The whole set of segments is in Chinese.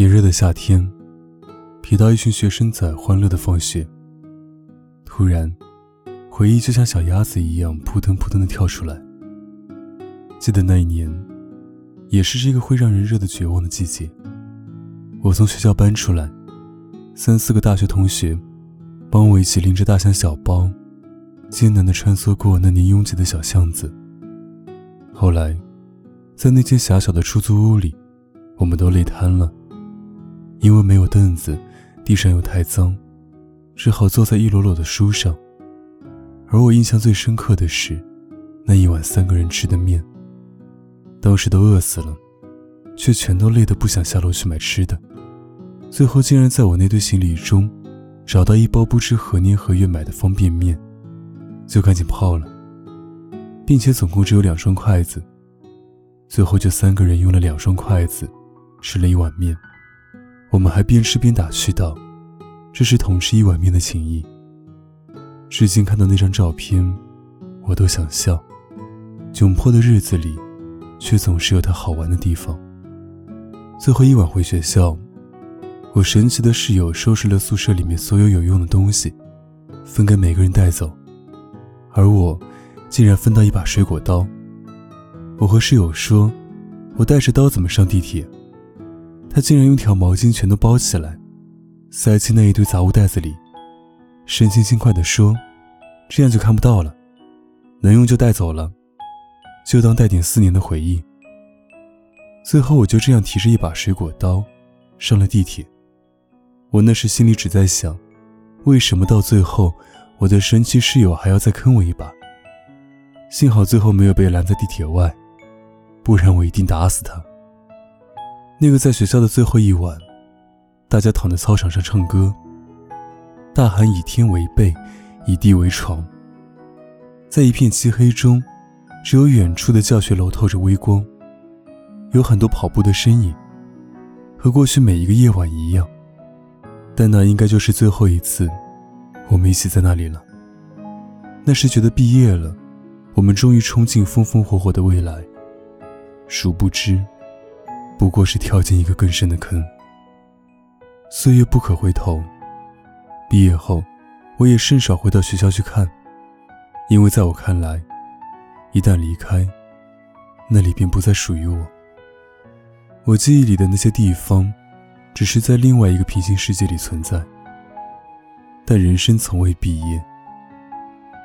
炎热的夏天，瞥到一群学生仔欢乐的放学。突然，回忆就像小鸭子一样扑腾扑腾的跳出来。记得那一年，也是这个会让人热的绝望的季节。我从学校搬出来，三四个大学同学。帮我一起拎着大箱小包，艰难地穿梭过那年拥挤的小巷子。后来，在那间狭小的出租屋里，我们都累瘫了，因为没有凳子，地上又太脏，只好坐在一摞摞的书上。而我印象最深刻的是，那一碗三个人吃的面。当时都饿死了，却全都累得不想下楼去买吃的，最后竟然在我那堆行李中。找到一包不知何年何月买的方便面，就赶紧泡了，并且总共只有两双筷子，最后就三个人用了两双筷子吃了一碗面。我们还边吃边打趣道：“这是同吃一碗面的情谊。”至今看到那张照片，我都想笑。窘迫的日子里，却总是有它好玩的地方。最后一晚回学校。我神奇的室友收拾了宿舍里面所有有用的东西，分给每个人带走，而我竟然分到一把水果刀。我和室友说：“我带着刀怎么上地铁？”他竟然用条毛巾全都包起来，塞进那一堆杂物袋子里，神情轻快地说：“这样就看不到了，能用就带走了，就当带点四年的回忆。”最后，我就这样提着一把水果刀，上了地铁。我那时心里只在想，为什么到最后，我的神奇室友还要再坑我一把？幸好最后没有被拦在地铁外，不然我一定打死他。那个在学校的最后一晚，大家躺在操场上唱歌，大喊“以天为被，以地为床”。在一片漆黑中，只有远处的教学楼透着微光，有很多跑步的身影，和过去每一个夜晚一样。但那应该就是最后一次，我们一起在那里了。那时觉得毕业了，我们终于冲进风风火火的未来。殊不知，不过是跳进一个更深的坑。岁月不可回头，毕业后，我也甚少回到学校去看，因为在我看来，一旦离开，那里便不再属于我。我记忆里的那些地方。只是在另外一个平行世界里存在，但人生从未毕业。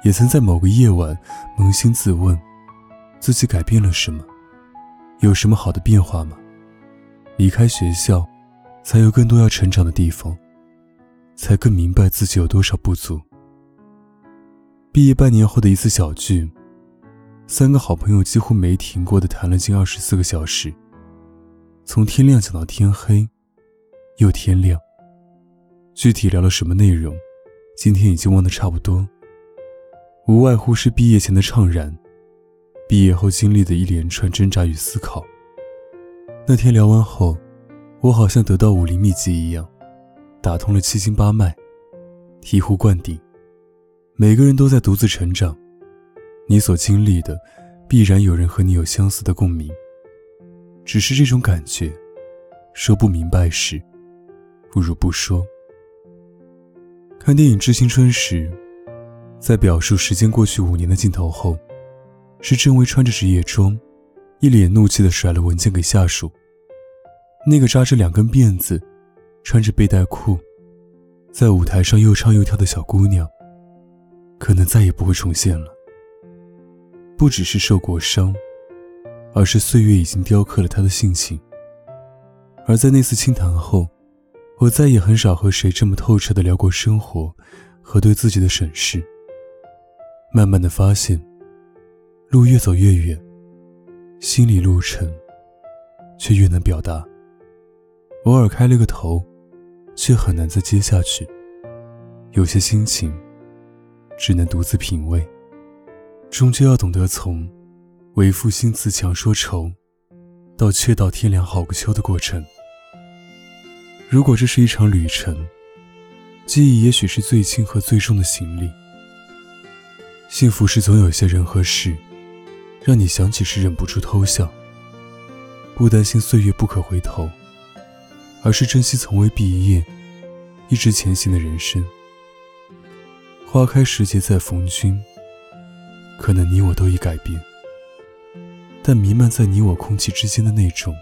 也曾在某个夜晚扪心自问：自己改变了什么？有什么好的变化吗？离开学校，才有更多要成长的地方，才更明白自己有多少不足。毕业半年后的一次小聚，三个好朋友几乎没停过的谈了近二十四个小时，从天亮讲到天黑。又天亮。具体聊了什么内容，今天已经忘得差不多。无外乎是毕业前的怅然，毕业后经历的一连串挣扎与思考。那天聊完后，我好像得到武林秘籍一样，打通了七经八脉，醍醐灌顶。每个人都在独自成长，你所经历的，必然有人和你有相似的共鸣。只是这种感觉，说不明白时。不如不说。看电影《致青春》时，在表述时间过去五年的镜头后，是郑薇穿着职业装，一脸怒气地甩了文件给下属。那个扎着两根辫子、穿着背带裤，在舞台上又唱又跳的小姑娘，可能再也不会重现了。不只是受过伤，而是岁月已经雕刻了她的性情。而在那次倾谈后。我再也很少和谁这么透彻的聊过生活和对自己的审视。慢慢的发现，路越走越远，心理路程却越能表达。偶尔开了个头，却很难再接下去。有些心情，只能独自品味。终究要懂得从为赋新词强说愁，到却道天凉好个秋的过程。如果这是一场旅程，记忆也许是最轻和最重的行李。幸福是总有些人和事，让你想起时忍不住偷笑。不担心岁月不可回头，而是珍惜从未毕业、一直前行的人生。花开时节再逢君，可能你我都已改变，但弥漫在你我空气之间的那种，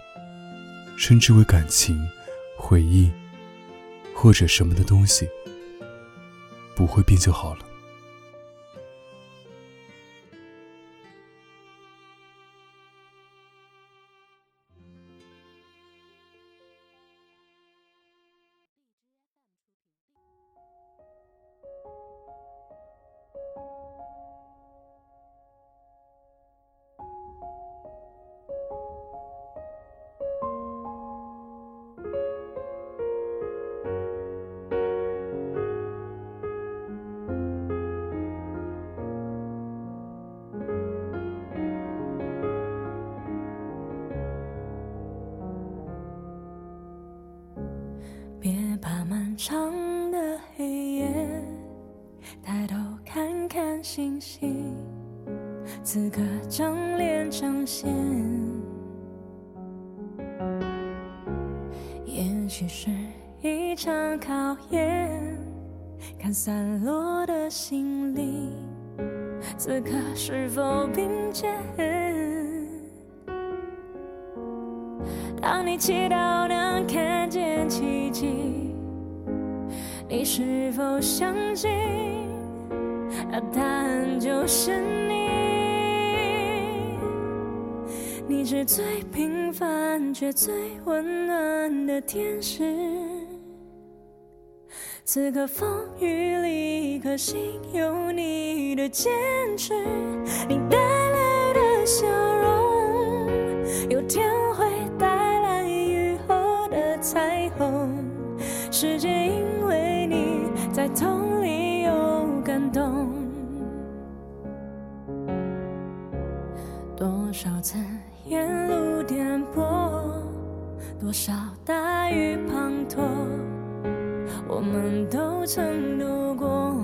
称之为感情、回忆，或者什么的东西，不会变就好了。星星，此刻张脸彰显。也许是一场考验，看散落的心灵，此刻是否并肩？当你祈祷能看见奇迹。你是否相信，那答案就是你？你是最平凡却最温暖的天使。此刻风雨里，可心有你的坚持。你带来的笑容，有天会带来雨后的彩虹。世界因为你。在痛里有感动，沿路颠簸，多少大雨滂沱，我们都曾度过。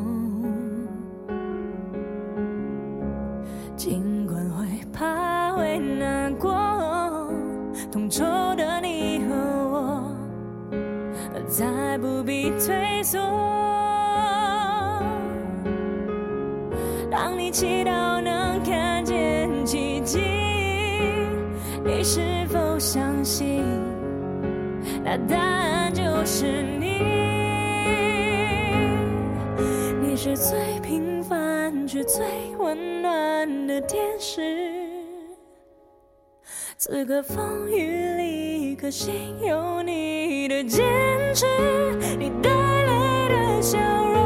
尽管会怕会难过，同舟的你和我，再不必退缩。当你祈祷能看见奇迹，你是否相信？那答案就是你。你是最平凡却最温暖的天使。此刻风雨里，可心有你的坚持。你带来的笑容。